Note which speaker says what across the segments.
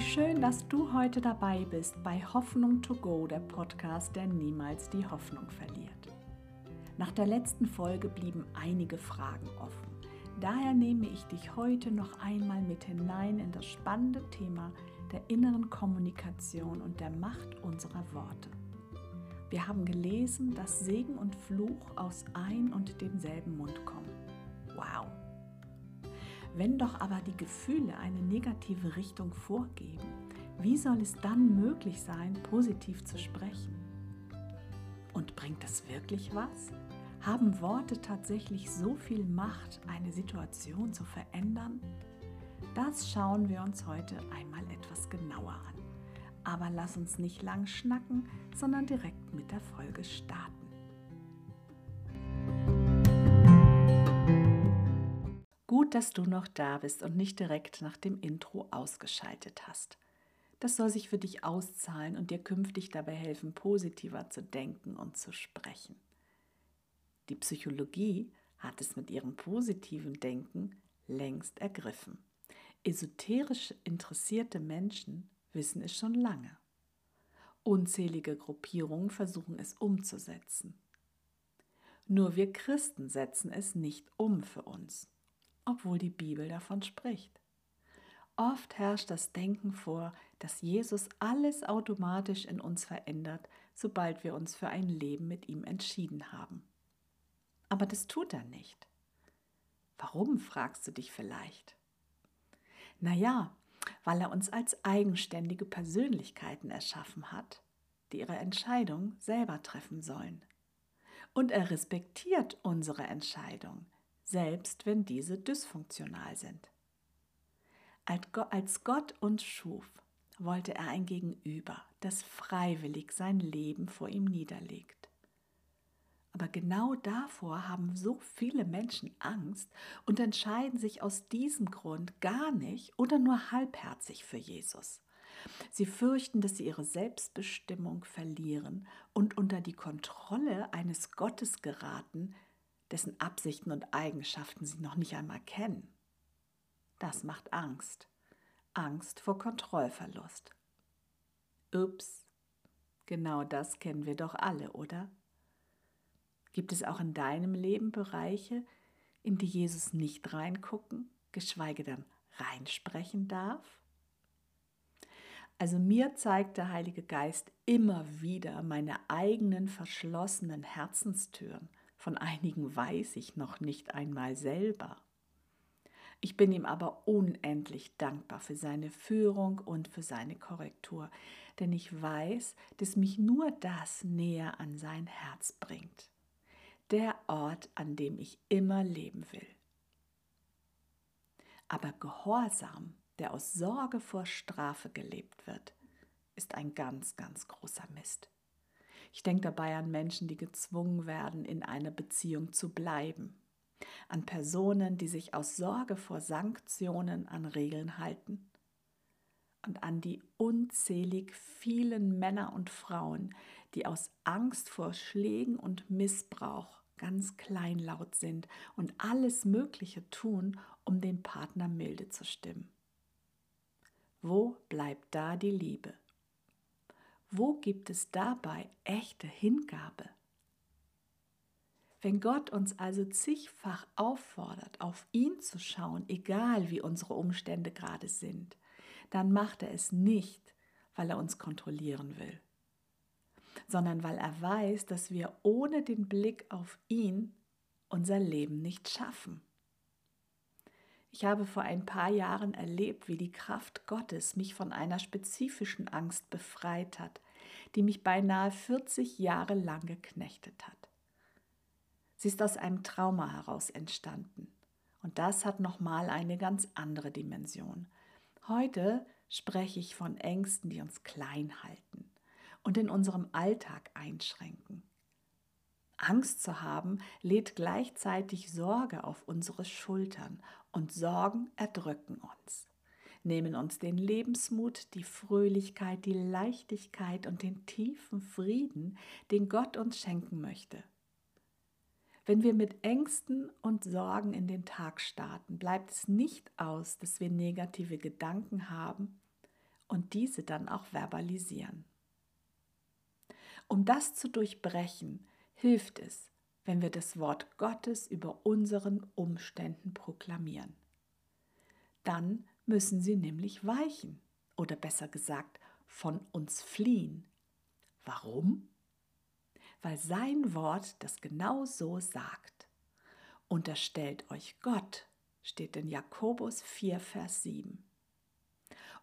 Speaker 1: Wie schön, dass du heute dabei bist bei Hoffnung to Go, der Podcast, der niemals die Hoffnung verliert. Nach der letzten Folge blieben einige Fragen offen. Daher nehme ich dich heute noch einmal mit hinein in das spannende Thema der inneren Kommunikation und der Macht unserer Worte. Wir haben gelesen, dass Segen und Fluch aus ein und demselben Mund kommen. Wow! Wenn doch aber die Gefühle eine negative Richtung vorgeben, wie soll es dann möglich sein, positiv zu sprechen? Und bringt das wirklich was? Haben Worte tatsächlich so viel Macht, eine Situation zu verändern? Das schauen wir uns heute einmal etwas genauer an. Aber lass uns nicht lang schnacken, sondern direkt mit der Folge starten. Gut, dass du noch da bist und nicht direkt nach dem Intro ausgeschaltet hast. Das soll sich für dich auszahlen und dir künftig dabei helfen, positiver zu denken und zu sprechen. Die Psychologie hat es mit ihrem positiven Denken längst ergriffen. Esoterisch interessierte Menschen wissen es schon lange. Unzählige Gruppierungen versuchen es umzusetzen. Nur wir Christen setzen es nicht um für uns obwohl die Bibel davon spricht. Oft herrscht das Denken vor, dass Jesus alles automatisch in uns verändert, sobald wir uns für ein Leben mit ihm entschieden haben. Aber das tut er nicht. Warum, fragst du dich vielleicht? Naja, weil er uns als eigenständige Persönlichkeiten erschaffen hat, die ihre Entscheidung selber treffen sollen. Und er respektiert unsere Entscheidung, selbst wenn diese dysfunktional sind. Als Gott uns schuf, wollte er ein Gegenüber, das freiwillig sein Leben vor ihm niederlegt. Aber genau davor haben so viele Menschen Angst und entscheiden sich aus diesem Grund gar nicht oder nur halbherzig für Jesus. Sie fürchten, dass sie ihre Selbstbestimmung verlieren und unter die Kontrolle eines Gottes geraten, dessen Absichten und Eigenschaften sie noch nicht einmal kennen. Das macht Angst. Angst vor Kontrollverlust. Ups, genau das kennen wir doch alle, oder? Gibt es auch in deinem Leben Bereiche, in die Jesus nicht reingucken, geschweige denn reinsprechen darf? Also mir zeigt der Heilige Geist immer wieder meine eigenen verschlossenen Herzenstüren von einigen weiß ich noch nicht einmal selber. Ich bin ihm aber unendlich dankbar für seine Führung und für seine Korrektur, denn ich weiß, dass mich nur das näher an sein Herz bringt. Der Ort, an dem ich immer leben will. Aber Gehorsam, der aus Sorge vor Strafe gelebt wird, ist ein ganz, ganz großer Mist. Ich denke dabei an Menschen, die gezwungen werden, in einer Beziehung zu bleiben. An Personen, die sich aus Sorge vor Sanktionen an Regeln halten. Und an die unzählig vielen Männer und Frauen, die aus Angst vor Schlägen und Missbrauch ganz kleinlaut sind und alles Mögliche tun, um den Partner milde zu stimmen. Wo bleibt da die Liebe? Wo gibt es dabei echte Hingabe? Wenn Gott uns also zigfach auffordert, auf ihn zu schauen, egal wie unsere Umstände gerade sind, dann macht er es nicht, weil er uns kontrollieren will, sondern weil er weiß, dass wir ohne den Blick auf ihn unser Leben nicht schaffen. Ich habe vor ein paar Jahren erlebt, wie die Kraft Gottes mich von einer spezifischen Angst befreit hat, die mich beinahe 40 Jahre lang geknechtet hat. Sie ist aus einem Trauma heraus entstanden. Und das hat nochmal eine ganz andere Dimension. Heute spreche ich von Ängsten, die uns klein halten und in unserem Alltag einschränken. Angst zu haben lädt gleichzeitig Sorge auf unsere Schultern und Sorgen erdrücken uns, nehmen uns den Lebensmut, die Fröhlichkeit, die Leichtigkeit und den tiefen Frieden, den Gott uns schenken möchte. Wenn wir mit Ängsten und Sorgen in den Tag starten, bleibt es nicht aus, dass wir negative Gedanken haben und diese dann auch verbalisieren. Um das zu durchbrechen, hilft es, wenn wir das Wort Gottes über unseren Umständen proklamieren. Dann müssen sie nämlich weichen oder besser gesagt von uns fliehen. Warum? Weil sein Wort das genau so sagt. Unterstellt euch Gott, steht in Jakobus 4, Vers 7.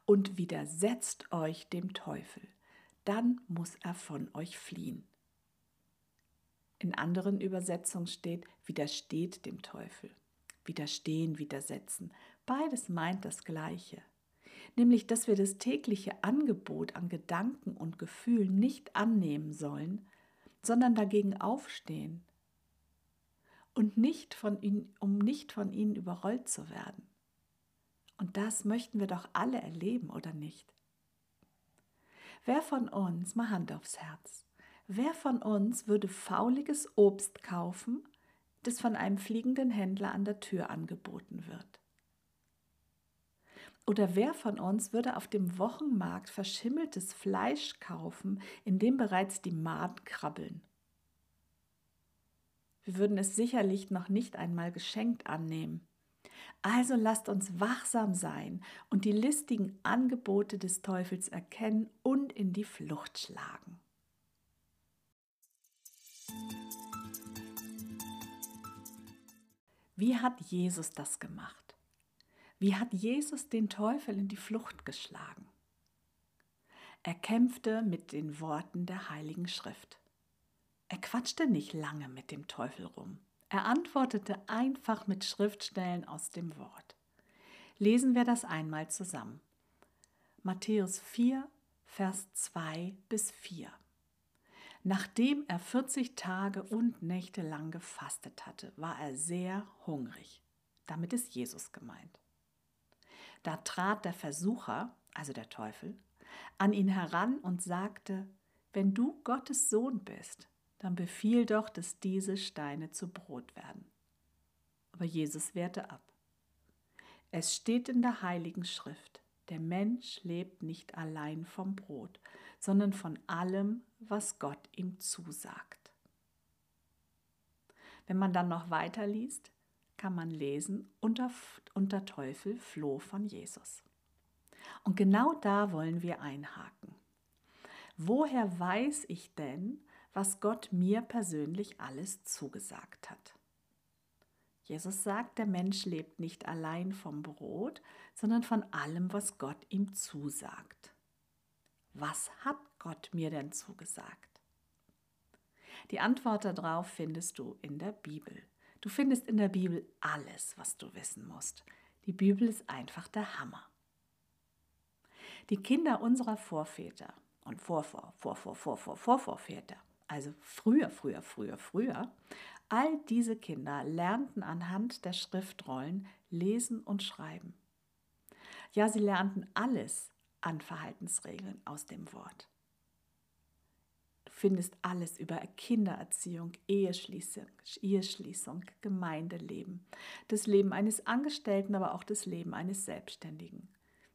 Speaker 1: Und widersetzt euch dem Teufel, dann muss er von euch fliehen. In anderen Übersetzungen steht, widersteht dem Teufel. Widerstehen, widersetzen. Beides meint das Gleiche. Nämlich, dass wir das tägliche Angebot an Gedanken und Gefühlen nicht annehmen sollen, sondern dagegen aufstehen und nicht von ihnen, um nicht von ihnen überrollt zu werden. Und das möchten wir doch alle erleben, oder nicht? Wer von uns, mal Hand aufs Herz, Wer von uns würde fauliges Obst kaufen, das von einem fliegenden Händler an der Tür angeboten wird? Oder wer von uns würde auf dem Wochenmarkt verschimmeltes Fleisch kaufen, in dem bereits die Maden krabbeln? Wir würden es sicherlich noch nicht einmal geschenkt annehmen. Also lasst uns wachsam sein und die listigen Angebote des Teufels erkennen und in die Flucht schlagen. Wie hat Jesus das gemacht? Wie hat Jesus den Teufel in die Flucht geschlagen? Er kämpfte mit den Worten der Heiligen Schrift. Er quatschte nicht lange mit dem Teufel rum. Er antwortete einfach mit Schriftstellen aus dem Wort. Lesen wir das einmal zusammen. Matthäus 4, Vers 2 bis 4. Nachdem er 40 Tage und Nächte lang gefastet hatte, war er sehr hungrig. Damit ist Jesus gemeint. Da trat der Versucher, also der Teufel, an ihn heran und sagte, wenn du Gottes Sohn bist, dann befiehl doch, dass diese Steine zu Brot werden. Aber Jesus wehrte ab. Es steht in der heiligen Schrift, der Mensch lebt nicht allein vom Brot, sondern von allem, was Gott ihm zusagt. Wenn man dann noch weiter liest, kann man lesen, unter, unter Teufel floh von Jesus. Und genau da wollen wir einhaken. Woher weiß ich denn, was Gott mir persönlich alles zugesagt hat? Jesus sagt, der Mensch lebt nicht allein vom Brot, sondern von allem, was Gott ihm zusagt. Was hat Gott mir denn zugesagt? Die Antwort darauf findest du in der Bibel. Du findest in der Bibel alles, was du wissen musst. Die Bibel ist einfach der Hammer. Die Kinder unserer Vorväter und Vorvor, Vorvor, Vorvor, Vorvorväter, also früher, früher, früher, früher, all diese Kinder lernten anhand der Schriftrollen lesen und schreiben. Ja, sie lernten alles, an Verhaltensregeln aus dem Wort. Du findest alles über Kindererziehung, Eheschließung, Eheschließung, Gemeindeleben, das Leben eines Angestellten, aber auch das Leben eines Selbstständigen,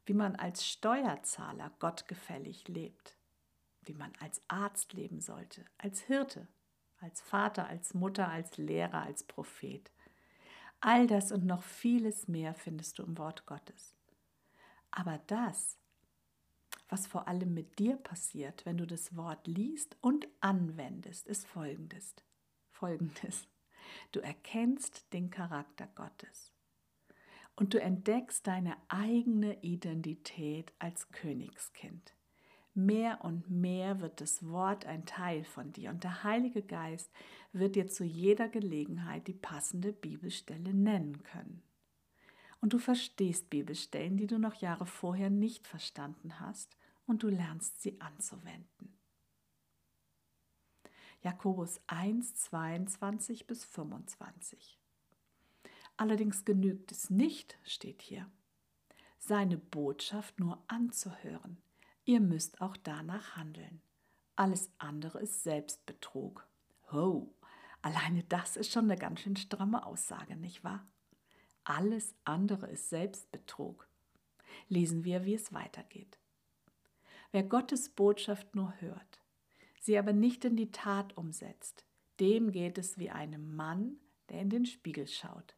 Speaker 1: wie man als Steuerzahler gottgefällig lebt, wie man als Arzt leben sollte, als Hirte, als Vater, als Mutter, als Lehrer, als Prophet. All das und noch vieles mehr findest du im Wort Gottes. Aber das was vor allem mit dir passiert, wenn du das Wort liest und anwendest, ist folgendes. Folgendes. Du erkennst den Charakter Gottes und du entdeckst deine eigene Identität als Königskind. Mehr und mehr wird das Wort ein Teil von dir und der Heilige Geist wird dir zu jeder Gelegenheit die passende Bibelstelle nennen können. Und du verstehst Bibelstellen, die du noch Jahre vorher nicht verstanden hast und du lernst sie anzuwenden. Jakobus 1, 22 bis 25. Allerdings genügt es nicht, steht hier, seine Botschaft nur anzuhören. Ihr müsst auch danach handeln. Alles andere ist Selbstbetrug. Ho, alleine das ist schon eine ganz schön stramme Aussage, nicht wahr? Alles andere ist Selbstbetrug. Lesen wir, wie es weitergeht. Wer Gottes Botschaft nur hört, sie aber nicht in die Tat umsetzt, dem geht es wie einem Mann, der in den Spiegel schaut.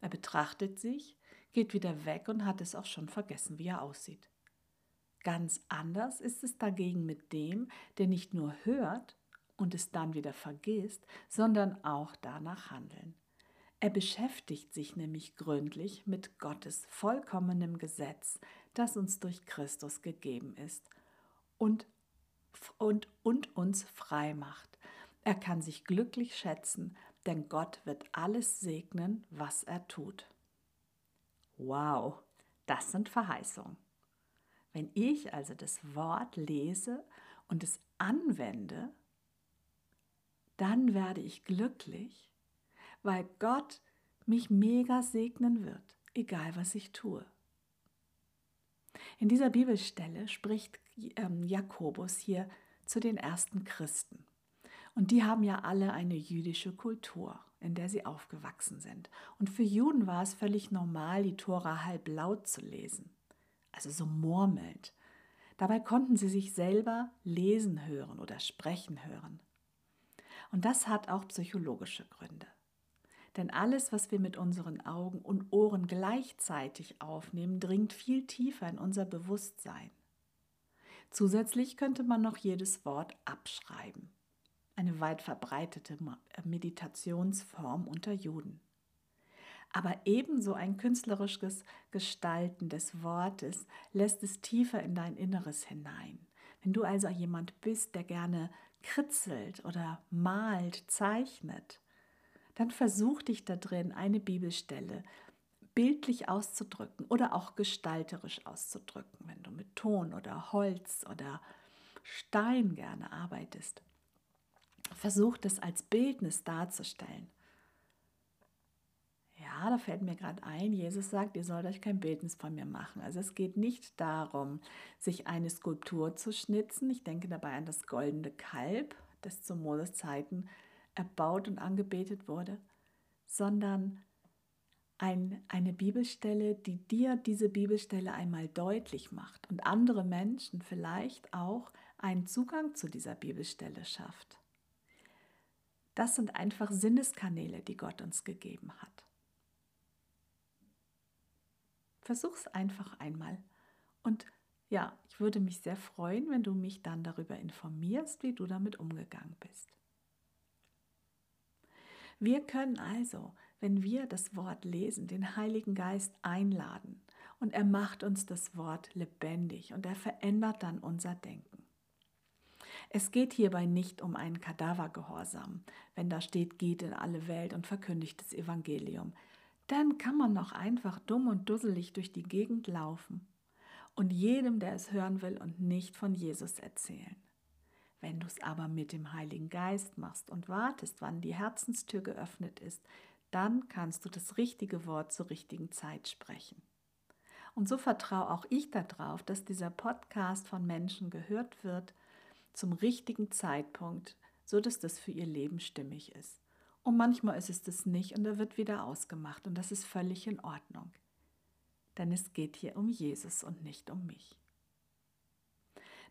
Speaker 1: Er betrachtet sich, geht wieder weg und hat es auch schon vergessen, wie er aussieht. Ganz anders ist es dagegen mit dem, der nicht nur hört und es dann wieder vergisst, sondern auch danach handeln. Er beschäftigt sich nämlich gründlich mit Gottes vollkommenem Gesetz, das uns durch Christus gegeben ist und, und, und uns frei macht. Er kann sich glücklich schätzen, denn Gott wird alles segnen, was er tut. Wow, das sind Verheißungen. Wenn ich also das Wort lese und es anwende, dann werde ich glücklich, weil Gott mich mega segnen wird, egal was ich tue. In dieser Bibelstelle spricht ähm, Jakobus hier zu den ersten Christen. Und die haben ja alle eine jüdische Kultur, in der sie aufgewachsen sind. Und für Juden war es völlig normal, die Tora halb laut zu lesen, also so murmelnd. Dabei konnten sie sich selber lesen hören oder sprechen hören. Und das hat auch psychologische Gründe. Denn alles, was wir mit unseren Augen und Ohren gleichzeitig aufnehmen, dringt viel tiefer in unser Bewusstsein. Zusätzlich könnte man noch jedes Wort abschreiben. Eine weit verbreitete Meditationsform unter Juden. Aber ebenso ein künstlerisches Gestalten des Wortes lässt es tiefer in dein Inneres hinein. Wenn du also jemand bist, der gerne kritzelt oder malt, zeichnet, dann versuch dich da drin, eine Bibelstelle bildlich auszudrücken oder auch gestalterisch auszudrücken, wenn du mit Ton oder Holz oder Stein gerne arbeitest. Versuch das als Bildnis darzustellen. Ja, da fällt mir gerade ein, Jesus sagt, ihr sollt euch kein Bildnis von mir machen. Also es geht nicht darum, sich eine Skulptur zu schnitzen. Ich denke dabei an das goldene Kalb, das zu Moses Zeiten erbaut und angebetet wurde, sondern ein, eine Bibelstelle, die dir diese Bibelstelle einmal deutlich macht und andere Menschen vielleicht auch einen Zugang zu dieser Bibelstelle schafft. Das sind einfach Sinneskanäle, die Gott uns gegeben hat. Versuch's einfach einmal. Und ja, ich würde mich sehr freuen, wenn du mich dann darüber informierst, wie du damit umgegangen bist. Wir können also, wenn wir das Wort lesen, den Heiligen Geist einladen und er macht uns das Wort lebendig und er verändert dann unser Denken. Es geht hierbei nicht um einen Kadavergehorsam, wenn da steht, geht in alle Welt und verkündigt das Evangelium. Dann kann man noch einfach dumm und dusselig durch die Gegend laufen und jedem, der es hören will und nicht von Jesus erzählen. Wenn du es aber mit dem Heiligen Geist machst und wartest, wann die Herzenstür geöffnet ist, dann kannst du das richtige Wort zur richtigen Zeit sprechen. Und so vertraue auch ich darauf, dass dieser Podcast von Menschen gehört wird zum richtigen Zeitpunkt, so dass das für ihr Leben stimmig ist. Und manchmal ist es das nicht und er wird wieder ausgemacht und das ist völlig in Ordnung. Denn es geht hier um Jesus und nicht um mich.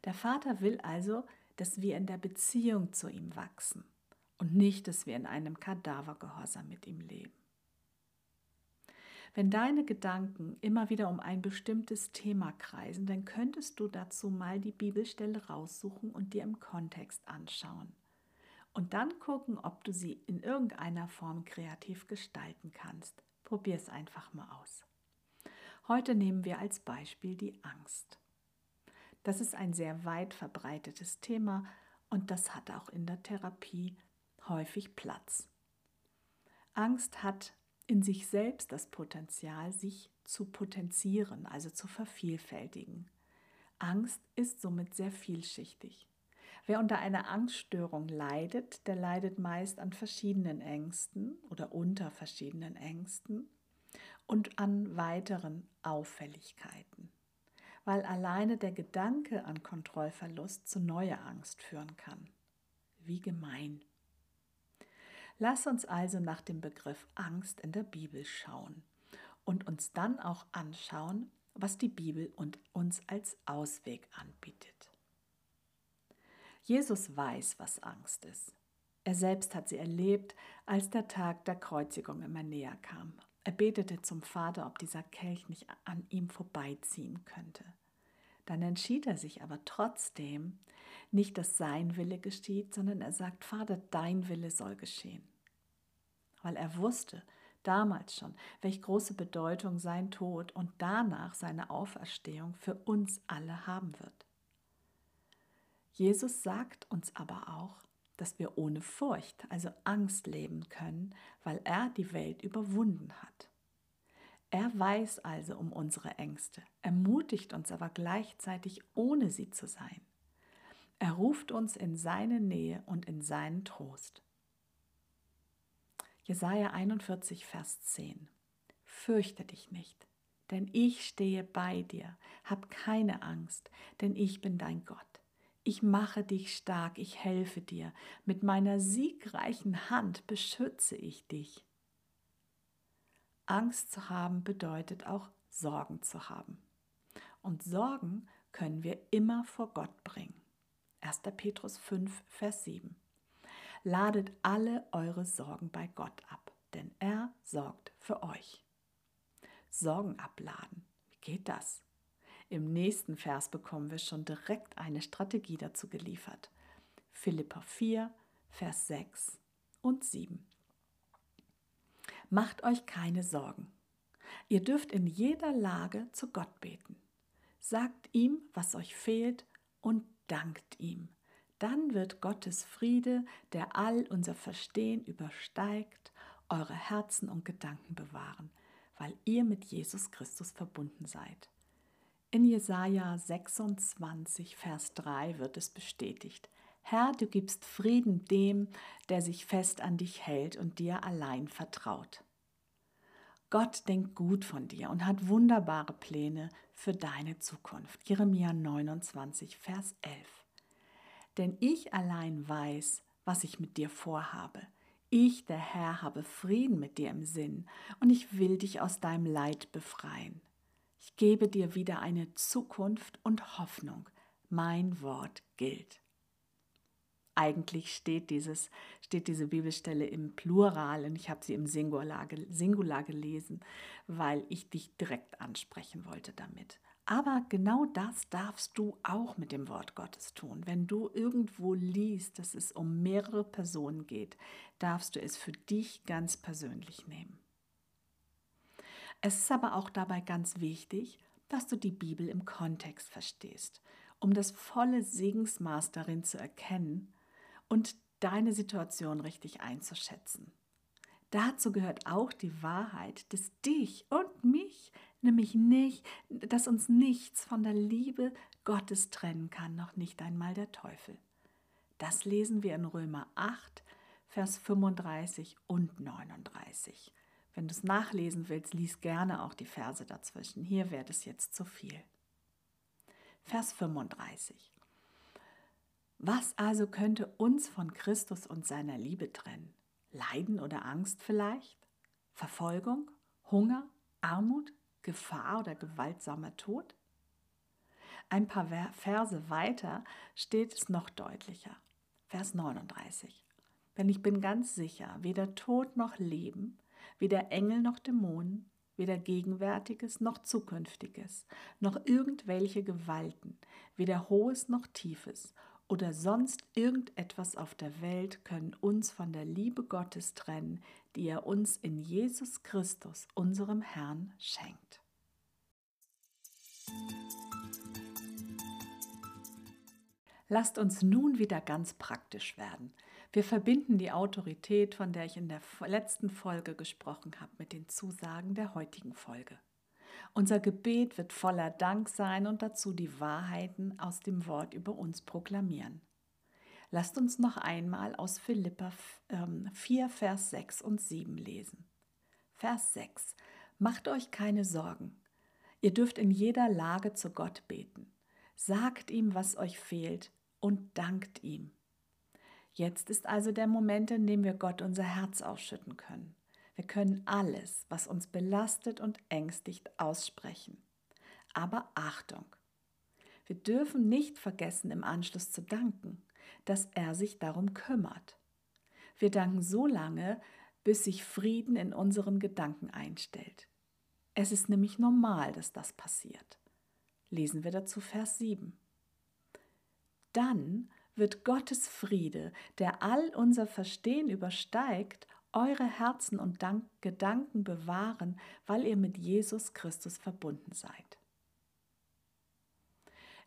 Speaker 1: Der Vater will also, dass wir in der Beziehung zu ihm wachsen und nicht, dass wir in einem Kadavergehorsam mit ihm leben. Wenn deine Gedanken immer wieder um ein bestimmtes Thema kreisen, dann könntest du dazu mal die Bibelstelle raussuchen und dir im Kontext anschauen. Und dann gucken, ob du sie in irgendeiner Form kreativ gestalten kannst. Probier es einfach mal aus. Heute nehmen wir als Beispiel die Angst. Das ist ein sehr weit verbreitetes Thema und das hat auch in der Therapie häufig Platz. Angst hat in sich selbst das Potenzial, sich zu potenzieren, also zu vervielfältigen. Angst ist somit sehr vielschichtig. Wer unter einer Angststörung leidet, der leidet meist an verschiedenen Ängsten oder unter verschiedenen Ängsten und an weiteren Auffälligkeiten weil alleine der Gedanke an Kontrollverlust zu neuer Angst führen kann. Wie gemein. Lass uns also nach dem Begriff Angst in der Bibel schauen und uns dann auch anschauen, was die Bibel uns als Ausweg anbietet. Jesus weiß, was Angst ist. Er selbst hat sie erlebt, als der Tag der Kreuzigung immer näher kam. Er betete zum Vater, ob dieser Kelch nicht an ihm vorbeiziehen könnte. Dann entschied er sich aber trotzdem, nicht, dass sein Wille geschieht, sondern er sagt, Vater, dein Wille soll geschehen. Weil er wusste damals schon, welche große Bedeutung sein Tod und danach seine Auferstehung für uns alle haben wird. Jesus sagt uns aber auch, dass wir ohne Furcht, also Angst leben können, weil er die Welt überwunden hat. Er weiß also um unsere Ängste, ermutigt uns aber gleichzeitig ohne sie zu sein. Er ruft uns in seine Nähe und in seinen Trost. Jesaja 41, Vers 10. Fürchte dich nicht, denn ich stehe bei dir. Hab keine Angst, denn ich bin dein Gott. Ich mache dich stark, ich helfe dir. Mit meiner siegreichen Hand beschütze ich dich. Angst zu haben bedeutet auch Sorgen zu haben. Und Sorgen können wir immer vor Gott bringen. 1. Petrus 5, Vers 7. Ladet alle eure Sorgen bei Gott ab, denn er sorgt für euch. Sorgen abladen. Wie geht das? Im nächsten Vers bekommen wir schon direkt eine Strategie dazu geliefert. Philippa 4, Vers 6 und 7. Macht euch keine Sorgen. Ihr dürft in jeder Lage zu Gott beten. Sagt ihm, was euch fehlt und dankt ihm. Dann wird Gottes Friede, der all unser Verstehen übersteigt, eure Herzen und Gedanken bewahren, weil ihr mit Jesus Christus verbunden seid. In Jesaja 26, Vers 3 wird es bestätigt. Herr, du gibst Frieden dem, der sich fest an dich hält und dir allein vertraut. Gott denkt gut von dir und hat wunderbare Pläne für deine Zukunft. Jeremia 29, Vers 11. Denn ich allein weiß, was ich mit dir vorhabe. Ich, der Herr, habe Frieden mit dir im Sinn und ich will dich aus deinem Leid befreien. Ich gebe dir wieder eine Zukunft und Hoffnung. Mein Wort gilt. Eigentlich steht, dieses, steht diese Bibelstelle im Plural und ich habe sie im Singular, Singular gelesen, weil ich dich direkt ansprechen wollte damit. Aber genau das darfst du auch mit dem Wort Gottes tun. Wenn du irgendwo liest, dass es um mehrere Personen geht, darfst du es für dich ganz persönlich nehmen. Es ist aber auch dabei ganz wichtig, dass du die Bibel im Kontext verstehst, um das volle Segensmaß darin zu erkennen und deine Situation richtig einzuschätzen. Dazu gehört auch die Wahrheit, dass dich und mich, nämlich nicht, dass uns nichts von der Liebe Gottes trennen kann, noch nicht einmal der Teufel. Das lesen wir in Römer 8, Vers 35 und 39. Wenn du es nachlesen willst, lies gerne auch die Verse dazwischen. Hier wäre es jetzt zu viel. Vers 35. Was also könnte uns von Christus und seiner Liebe trennen? Leiden oder Angst vielleicht? Verfolgung? Hunger? Armut? Gefahr oder gewaltsamer Tod? Ein paar Verse weiter steht es noch deutlicher. Vers 39. Denn ich bin ganz sicher, weder Tod noch Leben, weder Engel noch Dämonen, weder Gegenwärtiges noch Zukünftiges, noch irgendwelche Gewalten, weder Hohes noch Tiefes oder sonst irgendetwas auf der Welt können uns von der Liebe Gottes trennen, die er uns in Jesus Christus, unserem Herrn, schenkt. Lasst uns nun wieder ganz praktisch werden. Wir verbinden die Autorität, von der ich in der letzten Folge gesprochen habe, mit den Zusagen der heutigen Folge. Unser Gebet wird voller Dank sein und dazu die Wahrheiten aus dem Wort über uns proklamieren. Lasst uns noch einmal aus Philippa 4, ähm, Vers 6 und 7 lesen. Vers 6. Macht euch keine Sorgen. Ihr dürft in jeder Lage zu Gott beten. Sagt ihm, was euch fehlt und dankt ihm. Jetzt ist also der Moment, in dem wir Gott unser Herz ausschütten können. Wir können alles, was uns belastet und ängstigt, aussprechen. Aber Achtung! Wir dürfen nicht vergessen, im Anschluss zu danken. dass er sich darum kümmert. Wir danken so lange, bis sich Frieden in unseren Gedanken einstellt. Es ist nämlich normal, dass das passiert. Lesen wir dazu Vers 7. Dann wird Gottes Friede, der all unser Verstehen übersteigt, eure Herzen und Dank Gedanken bewahren, weil ihr mit Jesus Christus verbunden seid.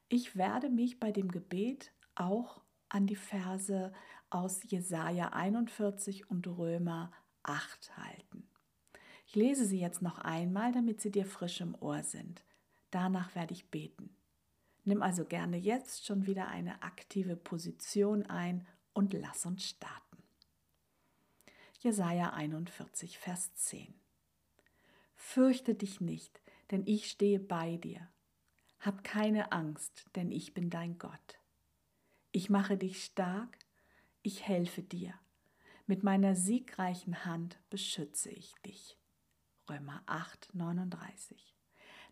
Speaker 1: Ich werde mich bei dem Gebet auch an die Verse aus Jesaja 41 und Römer 8 halten. Ich lese sie jetzt noch einmal, damit sie dir frisch im Ohr sind. Danach werde ich beten. Nimm also gerne jetzt schon wieder eine aktive Position ein und lass uns starten. Jesaja 41, Vers 10. Fürchte dich nicht, denn ich stehe bei dir. Hab keine Angst, denn ich bin dein Gott. Ich mache dich stark, ich helfe dir. Mit meiner siegreichen Hand beschütze ich dich. Römer 8, 39.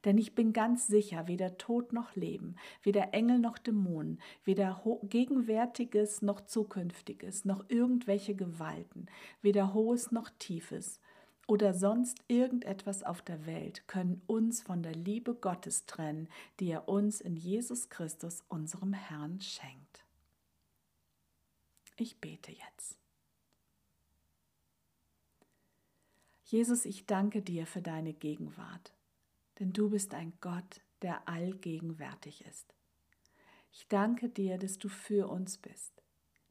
Speaker 1: Denn ich bin ganz sicher, weder Tod noch Leben, weder Engel noch Dämonen, weder Gegenwärtiges noch Zukünftiges, noch irgendwelche Gewalten, weder Hohes noch Tiefes oder sonst irgendetwas auf der Welt können uns von der Liebe Gottes trennen, die er uns in Jesus Christus, unserem Herrn, schenkt. Ich bete jetzt. Jesus, ich danke dir für deine Gegenwart denn du bist ein Gott, der allgegenwärtig ist. Ich danke dir, dass du für uns bist.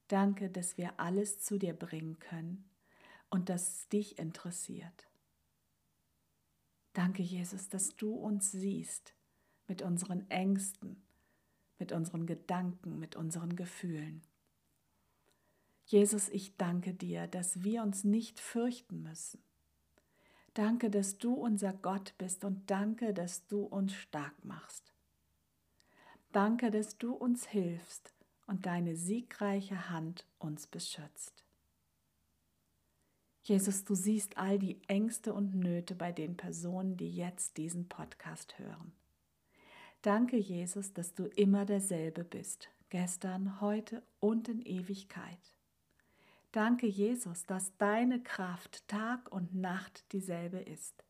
Speaker 1: Danke, dass wir alles zu dir bringen können und dass es dich interessiert. Danke, Jesus, dass du uns siehst mit unseren Ängsten, mit unseren Gedanken, mit unseren Gefühlen. Jesus, ich danke dir, dass wir uns nicht fürchten müssen, Danke, dass du unser Gott bist und danke, dass du uns stark machst. Danke, dass du uns hilfst und deine siegreiche Hand uns beschützt. Jesus, du siehst all die Ängste und Nöte bei den Personen, die jetzt diesen Podcast hören. Danke, Jesus, dass du immer derselbe bist, gestern, heute und in Ewigkeit. Danke, Jesus, dass deine Kraft Tag und Nacht dieselbe ist.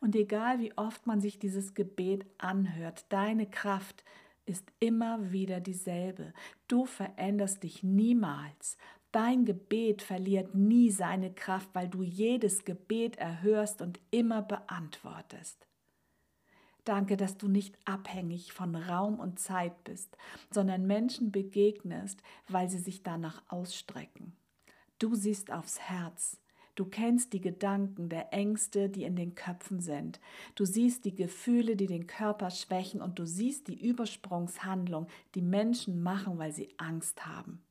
Speaker 1: Und egal wie oft man sich dieses Gebet anhört, deine Kraft ist immer wieder dieselbe. Du veränderst dich niemals. Dein Gebet verliert nie seine Kraft, weil du jedes Gebet erhörst und immer beantwortest. Danke, dass du nicht abhängig von Raum und Zeit bist, sondern Menschen begegnest, weil sie sich danach ausstrecken. Du siehst aufs Herz. Du kennst die Gedanken der Ängste, die in den Köpfen sind. Du siehst die Gefühle, die den Körper schwächen und du siehst die Übersprungshandlung, die Menschen machen, weil sie Angst haben.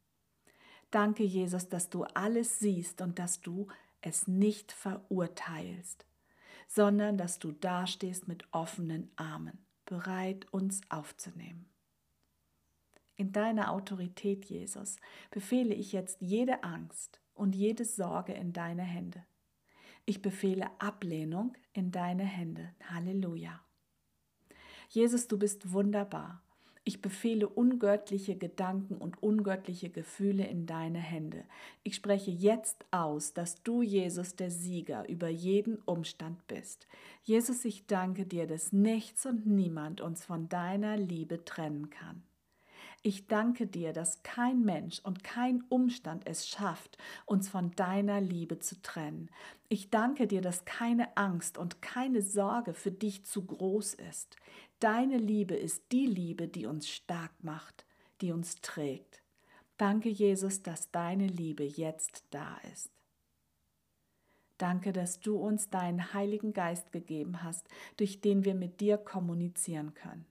Speaker 1: Danke, Jesus, dass du alles siehst und dass du es nicht verurteilst, sondern dass du dastehst mit offenen Armen, bereit, uns aufzunehmen. In deiner Autorität, Jesus, befehle ich jetzt jede Angst und jede Sorge in deine Hände. Ich befehle Ablehnung in deine Hände. Halleluja. Jesus, du bist wunderbar. Ich befehle ungöttliche Gedanken und ungöttliche Gefühle in deine Hände. Ich spreche jetzt aus, dass du, Jesus, der Sieger über jeden Umstand bist. Jesus, ich danke dir, dass nichts und niemand uns von deiner Liebe trennen kann. Ich danke dir, dass kein Mensch und kein Umstand es schafft, uns von deiner Liebe zu trennen. Ich danke dir, dass keine Angst und keine Sorge für dich zu groß ist. Deine Liebe ist die Liebe, die uns stark macht, die uns trägt. Danke, Jesus, dass deine Liebe jetzt da ist. Danke, dass du uns deinen Heiligen Geist gegeben hast, durch den wir mit dir kommunizieren können.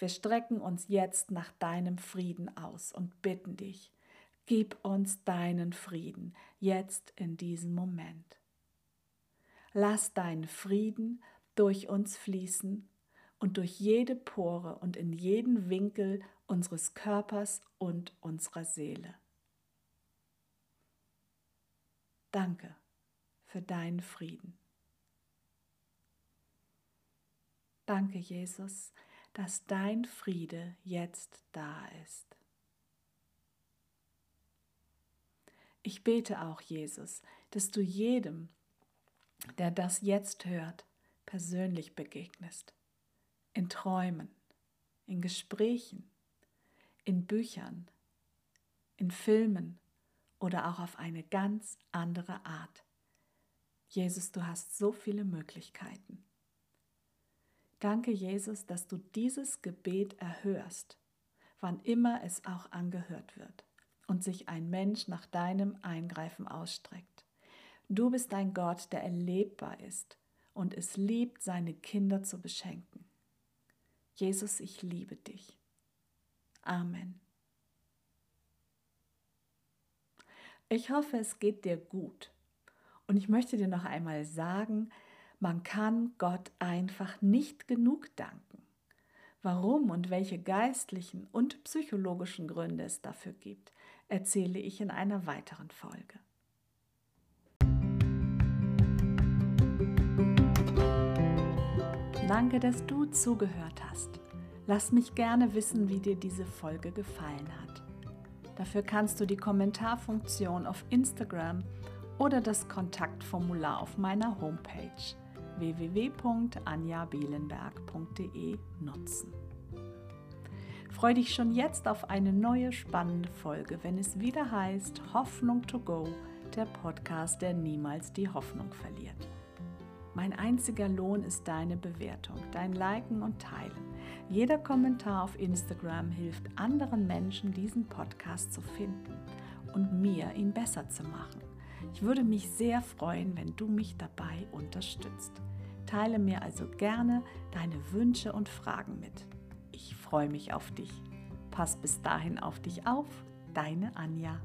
Speaker 1: Wir strecken uns jetzt nach deinem Frieden aus und bitten dich, gib uns deinen Frieden jetzt in diesem Moment. Lass deinen Frieden durch uns fließen und durch jede Pore und in jeden Winkel unseres Körpers und unserer Seele. Danke für deinen Frieden. Danke, Jesus, dass dein Friede jetzt da ist. Ich bete auch, Jesus, dass du jedem, der das jetzt hört, persönlich begegnest. In Träumen, in Gesprächen, in Büchern, in Filmen oder auch auf eine ganz andere Art. Jesus, du hast so viele Möglichkeiten. Danke, Jesus, dass du dieses Gebet erhörst, wann immer es auch angehört wird und sich ein Mensch nach deinem Eingreifen ausstreckt. Du bist ein Gott, der erlebbar ist und es liebt, seine Kinder zu beschenken. Jesus, ich liebe dich. Amen. Ich hoffe, es geht dir gut. Und ich möchte dir noch einmal sagen, man kann Gott einfach nicht genug danken. Warum und welche geistlichen und psychologischen Gründe es dafür gibt, erzähle ich in einer weiteren Folge. Danke, dass du zugehört hast. Lass mich gerne wissen, wie dir diese Folge gefallen hat. Dafür kannst du die Kommentarfunktion auf Instagram oder das Kontaktformular auf meiner Homepage www.anjabielenberg.de nutzen. Freue dich schon jetzt auf eine neue spannende Folge, wenn es wieder heißt Hoffnung to go, der Podcast, der niemals die Hoffnung verliert. Mein einziger Lohn ist deine Bewertung, dein Liken und Teilen. Jeder Kommentar auf Instagram hilft anderen Menschen, diesen Podcast zu finden und mir, ihn besser zu machen. Ich würde mich sehr freuen, wenn du mich dabei unterstützt. Teile mir also gerne deine Wünsche und Fragen mit. Ich freue mich auf dich. Pass bis dahin auf dich auf, deine Anja.